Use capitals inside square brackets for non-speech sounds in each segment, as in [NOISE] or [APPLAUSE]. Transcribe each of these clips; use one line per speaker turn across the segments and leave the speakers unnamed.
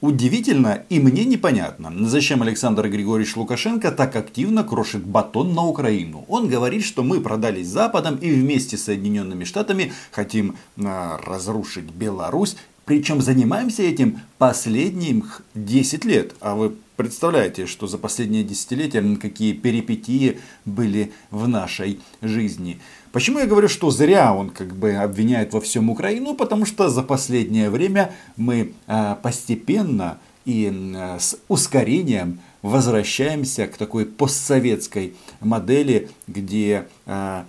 Удивительно и мне непонятно, зачем Александр Григорьевич Лукашенко так активно крошит батон на Украину. Он говорит, что мы продались Западом и вместе с Соединенными Штатами хотим э, разрушить Беларусь. Причем занимаемся этим последние 10 лет. А вы представляете, что за последние десятилетия какие перипетии были в нашей жизни. Почему я говорю, что зря он как бы обвиняет во всем Украину? Потому что за последнее время мы а, постепенно и с ускорением возвращаемся к такой постсоветской модели, где а,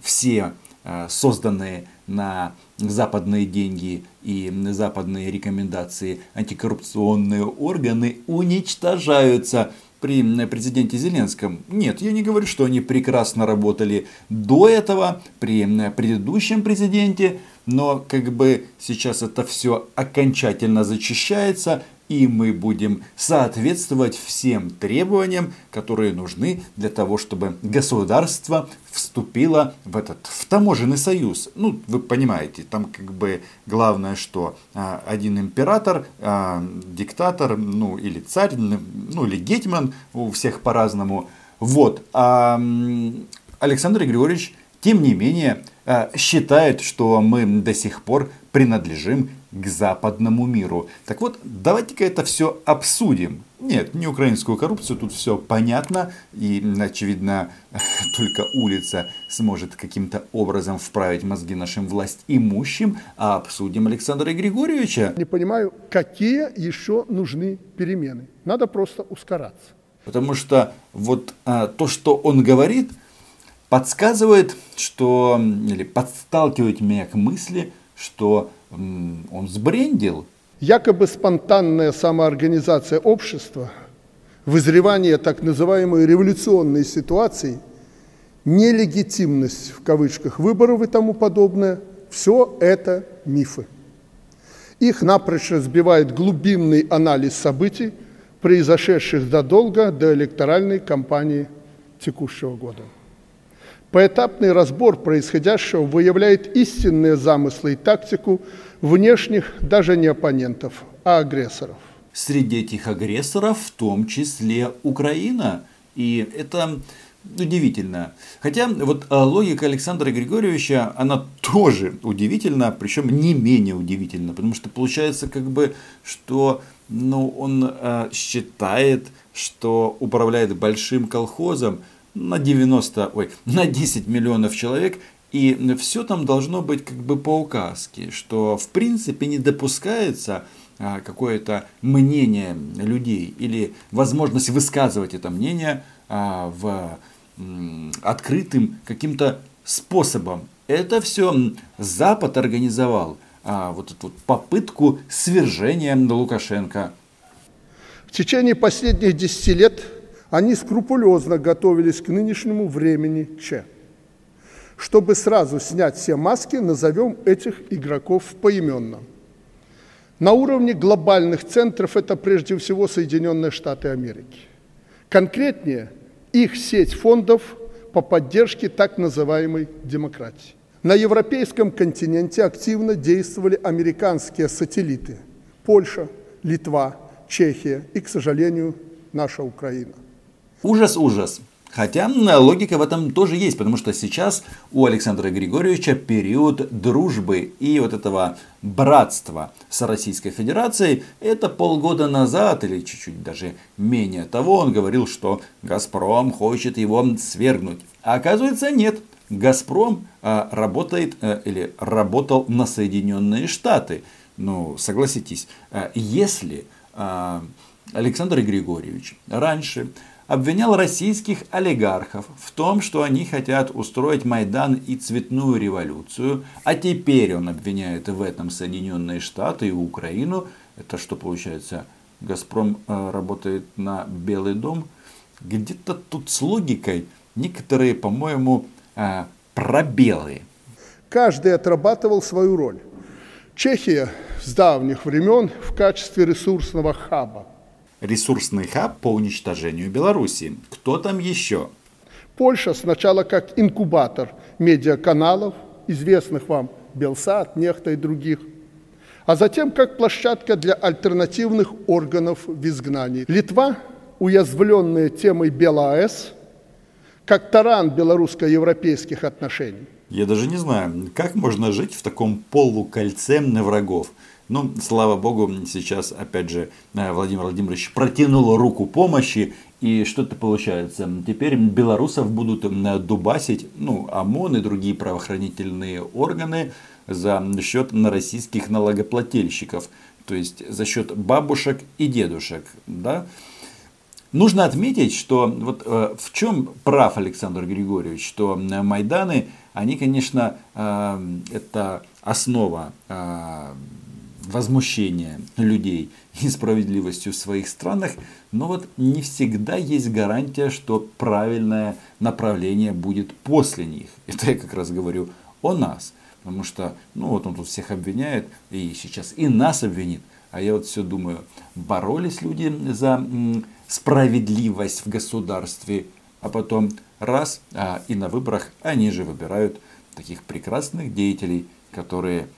все а, созданные на западные деньги и западные рекомендации антикоррупционные органы уничтожаются при президенте Зеленском. Нет, я не говорю, что они прекрасно работали до этого, при предыдущем президенте, но как бы сейчас это все окончательно зачищается, и мы будем соответствовать всем требованиям, которые нужны для того, чтобы государство вступило в этот в таможенный союз. Ну, вы понимаете, там как бы главное, что а, один император, а, диктатор, ну или царь, ну или гетьман, у всех по-разному. Вот. А Александр Григорьевич, тем не менее, а, считает, что мы до сих пор принадлежим к западному миру. Так вот, давайте-ка это все обсудим. Нет, не украинскую коррупцию, тут все понятно. И, очевидно, [LAUGHS] только улица сможет каким-то образом вправить мозги нашим власть имущим. А обсудим Александра Григорьевича.
Не понимаю, какие еще нужны перемены. Надо просто ускораться.
Потому что вот а, то, что он говорит, подсказывает, что, или подсталкивает меня к мысли, что он сбрендил.
Якобы спонтанная самоорганизация общества, вызревание так называемой революционной ситуации, нелегитимность в кавычках выборов и тому подобное, все это мифы. Их напрочь разбивает глубинный анализ событий, произошедших задолго до электоральной кампании текущего года. Поэтапный разбор происходящего выявляет истинные замыслы и тактику внешних даже не оппонентов, а агрессоров.
Среди этих агрессоров в том числе Украина. И это удивительно. Хотя вот а, логика Александра Григорьевича, она тоже удивительна, причем не менее удивительна, потому что получается как бы, что ну, он э, считает, что управляет большим колхозом, на 90, ой, [LAUGHS] на 10 миллионов человек, и все там должно быть как бы по указке, что в принципе не допускается а, какое-то мнение людей или возможность высказывать это мнение а, в открытым каким-то способом. Это все Запад организовал, а, вот эту попытку свержения Лукашенко.
В течение последних 10 лет они скрупулезно готовились к нынешнему времени Че. Чтобы сразу снять все маски, назовем этих игроков поименно. На уровне глобальных центров это прежде всего Соединенные Штаты Америки. Конкретнее, их сеть фондов по поддержке так называемой демократии. На европейском континенте активно действовали американские сателлиты – Польша, Литва, Чехия и, к сожалению, наша Украина.
Ужас, ужас. Хотя логика в этом тоже есть, потому что сейчас у Александра Григорьевича период дружбы и вот этого братства с Российской Федерацией. Это полгода назад или чуть-чуть даже менее того он говорил, что Газпром хочет его свергнуть. А оказывается нет. Газпром а, работает а, или работал на Соединенные Штаты. Ну, согласитесь, если Александр Григорьевич раньше обвинял российских олигархов в том, что они хотят устроить Майдан и цветную революцию, а теперь он обвиняет в этом Соединенные Штаты и Украину. Это что получается? Газпром э, работает на Белый дом. Где-то тут с логикой некоторые, по-моему, э, пробелы.
Каждый отрабатывал свою роль. Чехия с давних времен в качестве ресурсного хаба
ресурсный хаб по уничтожению Беларуси. Кто там еще?
Польша сначала как инкубатор медиаканалов, известных вам Белсат, Нехта и других. а затем как площадка для альтернативных органов в изгнании. Литва, уязвленная темой БелАЭС, как таран белорусско-европейских отношений.
Я даже не знаю, как можно жить в таком полукольце на врагов. Ну, слава богу, сейчас, опять же, э, Владимир Владимирович протянул руку помощи. И что-то получается. Теперь белорусов будут дубасить, ну, ОМОН и другие правоохранительные органы за счет российских налогоплательщиков. То есть за счет бабушек и дедушек. Да? Нужно отметить, что вот э, в чем прав Александр Григорьевич, что Майданы, они, конечно, э, это основа э, возмущения людей несправедливостью в своих странах, но вот не всегда есть гарантия, что правильное направление будет после них. [LAUGHS] Это я как раз говорю о нас. Потому что, ну вот он тут всех обвиняет, и сейчас и нас обвинит. А я вот все думаю, боролись люди за справедливость в государстве, а потом раз, а, и на выборах они же выбирают таких прекрасных деятелей, которые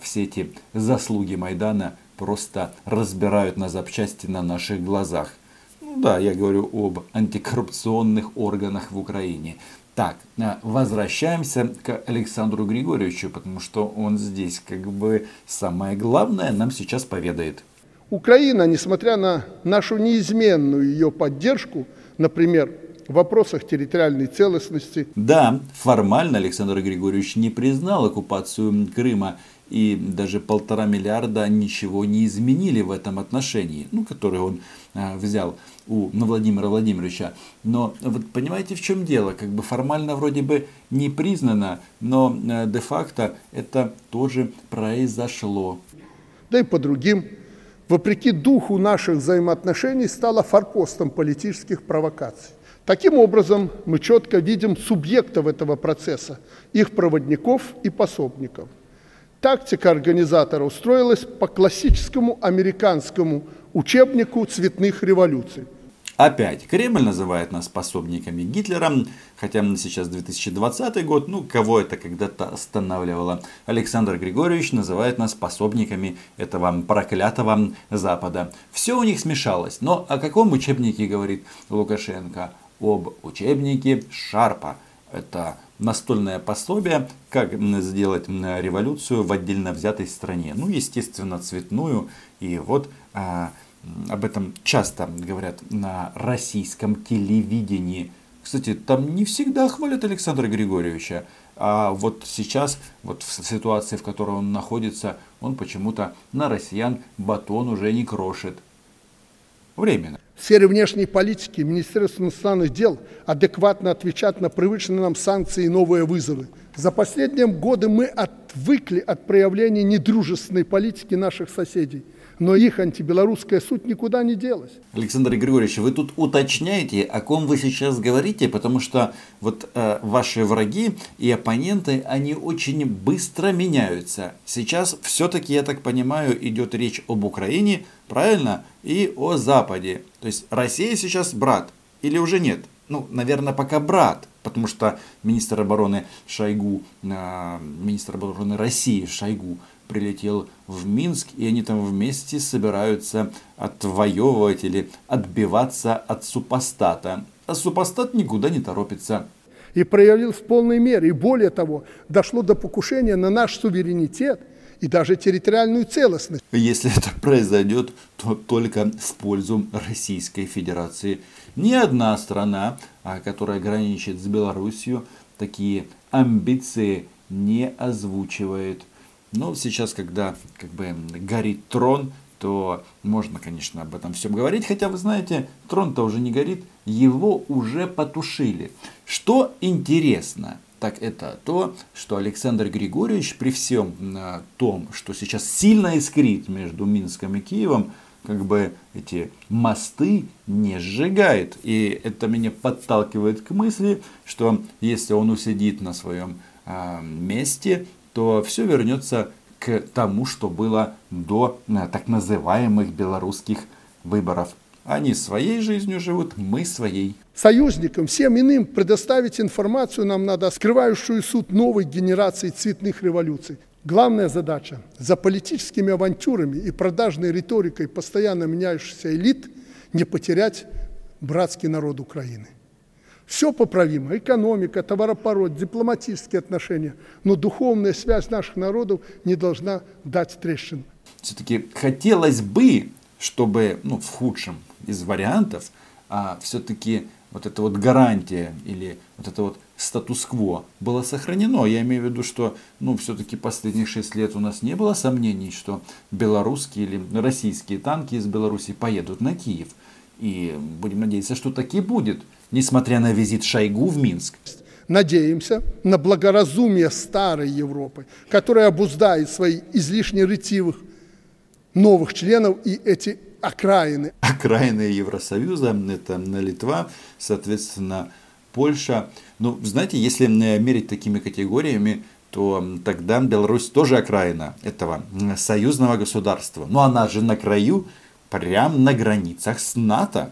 все эти заслуги Майдана просто разбирают на запчасти на наших глазах. Ну да, я говорю об антикоррупционных органах в Украине. Так, а, возвращаемся к Александру Григорьевичу, потому что он здесь как бы самое главное нам сейчас поведает.
Украина, несмотря на нашу неизменную ее поддержку, например, в вопросах территориальной целостности.
Да, формально Александр Григорьевич не признал оккупацию Крыма, и даже полтора миллиарда ничего не изменили в этом отношении, ну, который он э, взял у Владимира Владимировича. Но вот понимаете, в чем дело? Как бы формально вроде бы не признано, но э, де-факто это тоже произошло.
Да и по другим вопреки духу наших взаимоотношений, стала форпостом политических провокаций. Таким образом, мы четко видим субъектов этого процесса, их проводников и пособников. Тактика организатора устроилась по классическому американскому учебнику цветных революций –
Опять, Кремль называет нас пособниками Гитлера, хотя сейчас 2020 год, ну кого это когда-то останавливало. Александр Григорьевич называет нас пособниками этого проклятого Запада. Все у них смешалось, но о каком учебнике говорит Лукашенко? Об учебнике Шарпа. Это настольное пособие, как сделать революцию в отдельно взятой стране. Ну, естественно, цветную. И вот а, об этом часто говорят на российском телевидении. Кстати, там не всегда хвалят Александра Григорьевича. А вот сейчас, вот в ситуации, в которой он находится, он почему-то на россиян батон уже не крошит. Временно.
В сфере внешней политики Министерство иностранных дел адекватно отвечает на привычные нам санкции и новые вызовы. За последние годы мы отвыкли от проявления недружественной политики наших соседей – но их антибелорусская суть никуда не делась.
Александр Григорьевич, вы тут уточняете, о ком вы сейчас говорите, потому что вот э, ваши враги и оппоненты, они очень быстро меняются. Сейчас все-таки, я так понимаю, идет речь об Украине, правильно, и о Западе. То есть Россия сейчас брат или уже нет? Ну, наверное, пока брат, потому что министр обороны Шойгу, э, министр обороны России Шойгу прилетел в Минск, и они там вместе собираются отвоевывать или отбиваться от супостата. А супостат никуда не торопится.
И проявил в полной мере. И более того, дошло до покушения на наш суверенитет и даже территориальную целостность.
Если это произойдет, то только в пользу Российской Федерации. Ни одна страна, а, которая граничит с Белоруссией, такие амбиции не озвучивает. Но сейчас, когда как бы горит трон, то можно, конечно, об этом всем говорить. Хотя, вы знаете, трон-то уже не горит, его уже потушили. Что интересно, так это то, что Александр Григорьевич при всем а, том, что сейчас сильно искрит между Минском и Киевом, как бы эти мосты не сжигает. И это меня подталкивает к мысли, что если он усидит на своем э, месте, то все вернется к тому, что было до так называемых белорусских выборов. Они своей жизнью живут, мы своей.
Союзникам, всем иным предоставить информацию нам надо, скрывающую суд новой генерации цветных революций. Главная задача – за политическими авантюрами и продажной риторикой постоянно меняющихся элит не потерять братский народ Украины. Все поправимо. Экономика, товаропорот, дипломатические отношения. Но духовная связь наших народов не должна дать трещин.
Все-таки хотелось бы, чтобы ну, в худшем из вариантов а, все-таки вот эта вот гарантия или вот это вот статус-кво было сохранено. Я имею в виду, что ну, все-таки последних 6 лет у нас не было сомнений, что белорусские или российские танки из Беларуси поедут на Киев. И будем надеяться, что так и будет, несмотря на визит Шойгу в Минск.
Надеемся на благоразумие старой Европы, которая обуздает свои излишне ретивых новых членов и эти окраины. [LAUGHS]
Окраины Евросоюза, это Литва, соответственно, Польша. Ну, знаете, если мерить такими категориями, то тогда Беларусь тоже окраина этого союзного государства. Но она же на краю, прямо на границах с НАТО.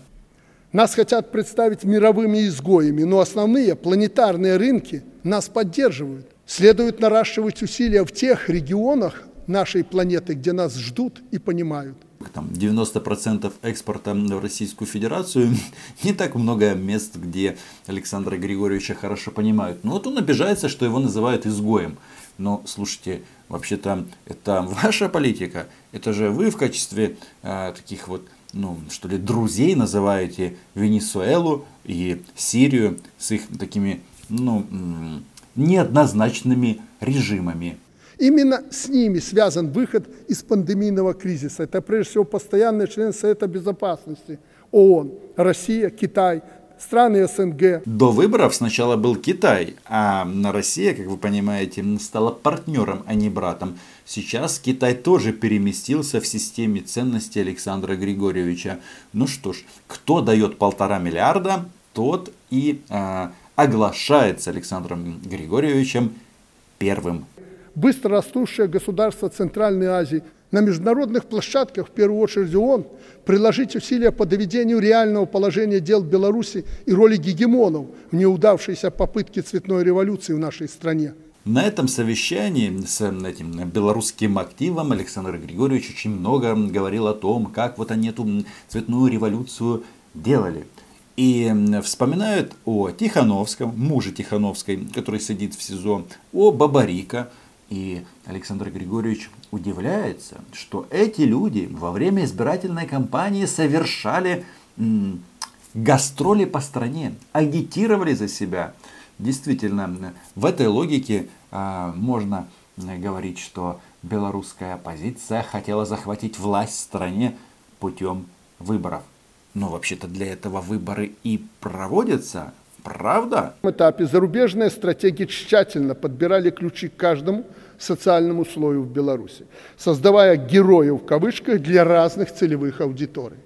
Нас хотят представить мировыми изгоями, но основные планетарные рынки нас поддерживают. Следует наращивать усилия в тех регионах нашей планеты, где нас ждут и понимают.
Там 90% экспорта в Российскую Федерацию, [LAUGHS] не так много мест, где Александра Григорьевича хорошо понимают. Но вот он обижается, что его называют изгоем. Но слушайте, вообще-то это ваша политика. Это же вы в качестве э, таких вот ну, что ли, друзей называете Венесуэлу и Сирию с их такими, ну, неоднозначными режимами.
Именно с ними связан выход из пандемийного кризиса. Это прежде всего постоянный член Совета Безопасности ООН, Россия, Китай, страны СНГ.
До выборов сначала был Китай, а Россия, как вы понимаете, стала партнером, а не братом. Сейчас Китай тоже переместился в системе ценностей Александра Григорьевича. Ну что ж, кто дает полтора миллиарда, тот и э, оглашается Александром Григорьевичем первым.
Быстро растущее государство Центральной Азии на международных площадках, в первую очередь ООН, приложить усилия по доведению реального положения дел Беларуси и роли гегемонов в неудавшейся попытке цветной революции в нашей стране.
На этом совещании с этим белорусским активом Александр Григорьевич очень много говорил о том, как вот они эту цветную революцию делали. И вспоминают о Тихановском, муже Тихановской, который сидит в СИЗО, о Бабарика. И Александр Григорьевич удивляется, что эти люди во время избирательной кампании совершали м, гастроли по стране, агитировали за себя. Действительно, в этой логике а, можно говорить, что белорусская оппозиция хотела захватить власть в стране путем выборов. Но вообще-то для этого выборы и проводятся, правда?
На этапе зарубежные стратегии тщательно подбирали ключи к каждому социальному слою в Беларуси, создавая героев в кавычках для разных целевых аудиторий.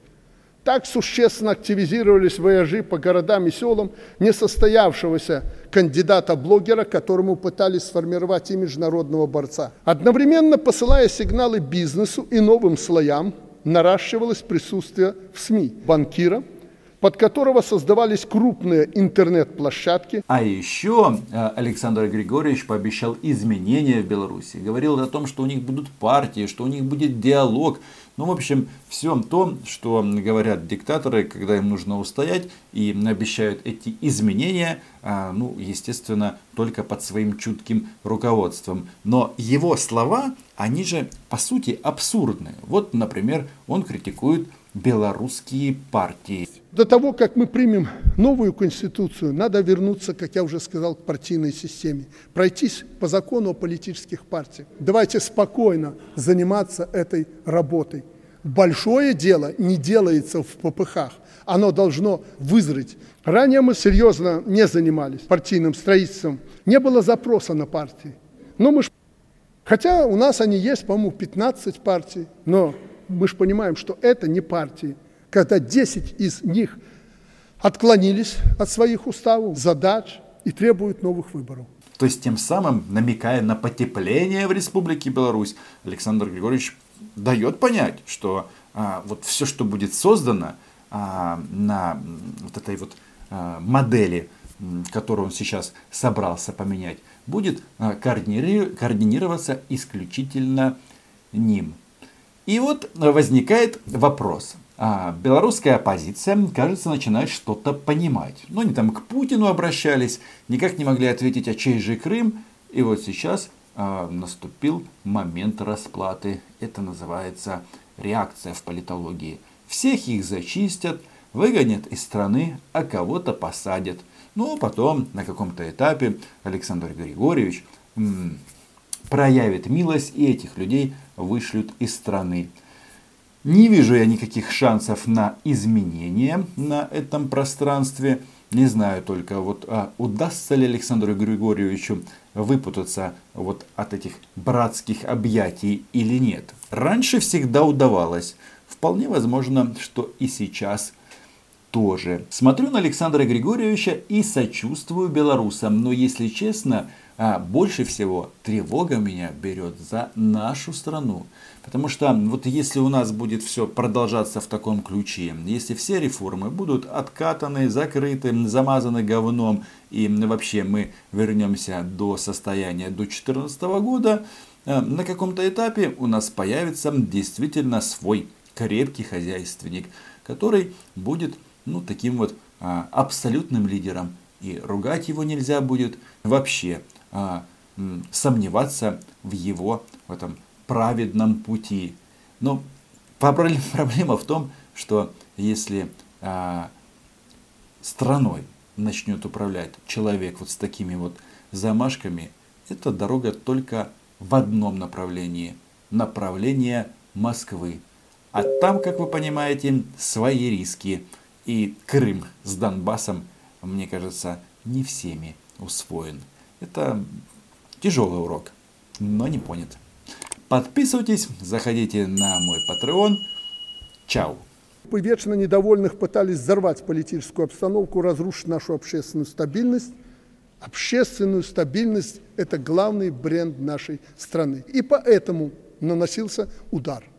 Так существенно активизировались вояжи по городам и селам несостоявшегося кандидата-блогера, которому пытались сформировать имидж народного борца. Одновременно посылая сигналы бизнесу и новым слоям, наращивалось присутствие в СМИ банкира, под которого создавались крупные интернет-площадки.
А еще э, Александр Григорьевич пообещал изменения в Беларуси. Говорил о том, что у них будут партии, что у них будет диалог. Ну, в общем, все то, что говорят диктаторы, когда им нужно устоять, и обещают эти изменения, а, ну, естественно, только под своим чутким руководством. Но его слова, они же, по сути, абсурдны. Вот, например, он критикует белорусские партии.
До того, как мы примем новую конституцию, надо вернуться, как я уже сказал, к партийной системе, пройтись по закону о политических партиях. Давайте спокойно заниматься этой работой. Большое дело не делается в попыхах, оно должно вызреть. Ранее мы серьезно не занимались партийным строительством, не было запроса на партии. Но мы ж... Хотя у нас они есть, по-моему, 15 партий, но мы же понимаем, что это не партии. Когда 10 из них отклонились от своих уставов, задач и требуют новых выборов.
То есть тем самым, намекая на потепление в Республике Беларусь, Александр Григорьевич дает понять, что а, вот все, что будет создано а, на вот этой вот а, модели который он сейчас собрался поменять, будет а, координироваться исключительно ним. И вот возникает вопрос. А белорусская оппозиция, кажется, начинает что-то понимать. Ну, они там к Путину обращались, никак не могли ответить, а чей же Крым. И вот сейчас а, наступил момент расплаты. Это называется реакция в политологии. Всех их зачистят, выгонят из страны, а кого-то посадят. Ну, потом на каком-то этапе Александр Григорьевич м- проявит милость и этих людей вышлют из страны. Не вижу я никаких шансов на изменения на этом пространстве. Не знаю только, вот а удастся ли Александру Григорьевичу выпутаться вот от этих братских объятий или нет. Раньше всегда удавалось. Вполне возможно, что и сейчас тоже. Смотрю на Александра Григорьевича и сочувствую белорусам. Но если честно, а больше всего тревога меня берет за нашу страну. Потому что вот если у нас будет все продолжаться в таком ключе, если все реформы будут откатаны, закрыты, замазаны говном, и вообще мы вернемся до состояния до 2014 года, э, на каком-то этапе у нас появится действительно свой крепкий хозяйственник, который будет ну, таким вот а, абсолютным лидером. И ругать его нельзя будет вообще а, сомневаться в его в этом праведном пути. Но [LAUGHS] проблема в том, что если а, страной начнет управлять человек вот с такими вот замашками, эта дорога только в одном направлении. Направление Москвы. А там, как вы понимаете, свои риски. И Крым с Донбассом, мне кажется, не всеми усвоен. Это тяжелый урок, но не понят. Подписывайтесь, заходите на мой Patreon. Чао.
Вы вечно недовольных пытались взорвать политическую обстановку, разрушить нашу общественную стабильность. Общественную стабильность – это главный бренд нашей страны. И поэтому наносился удар.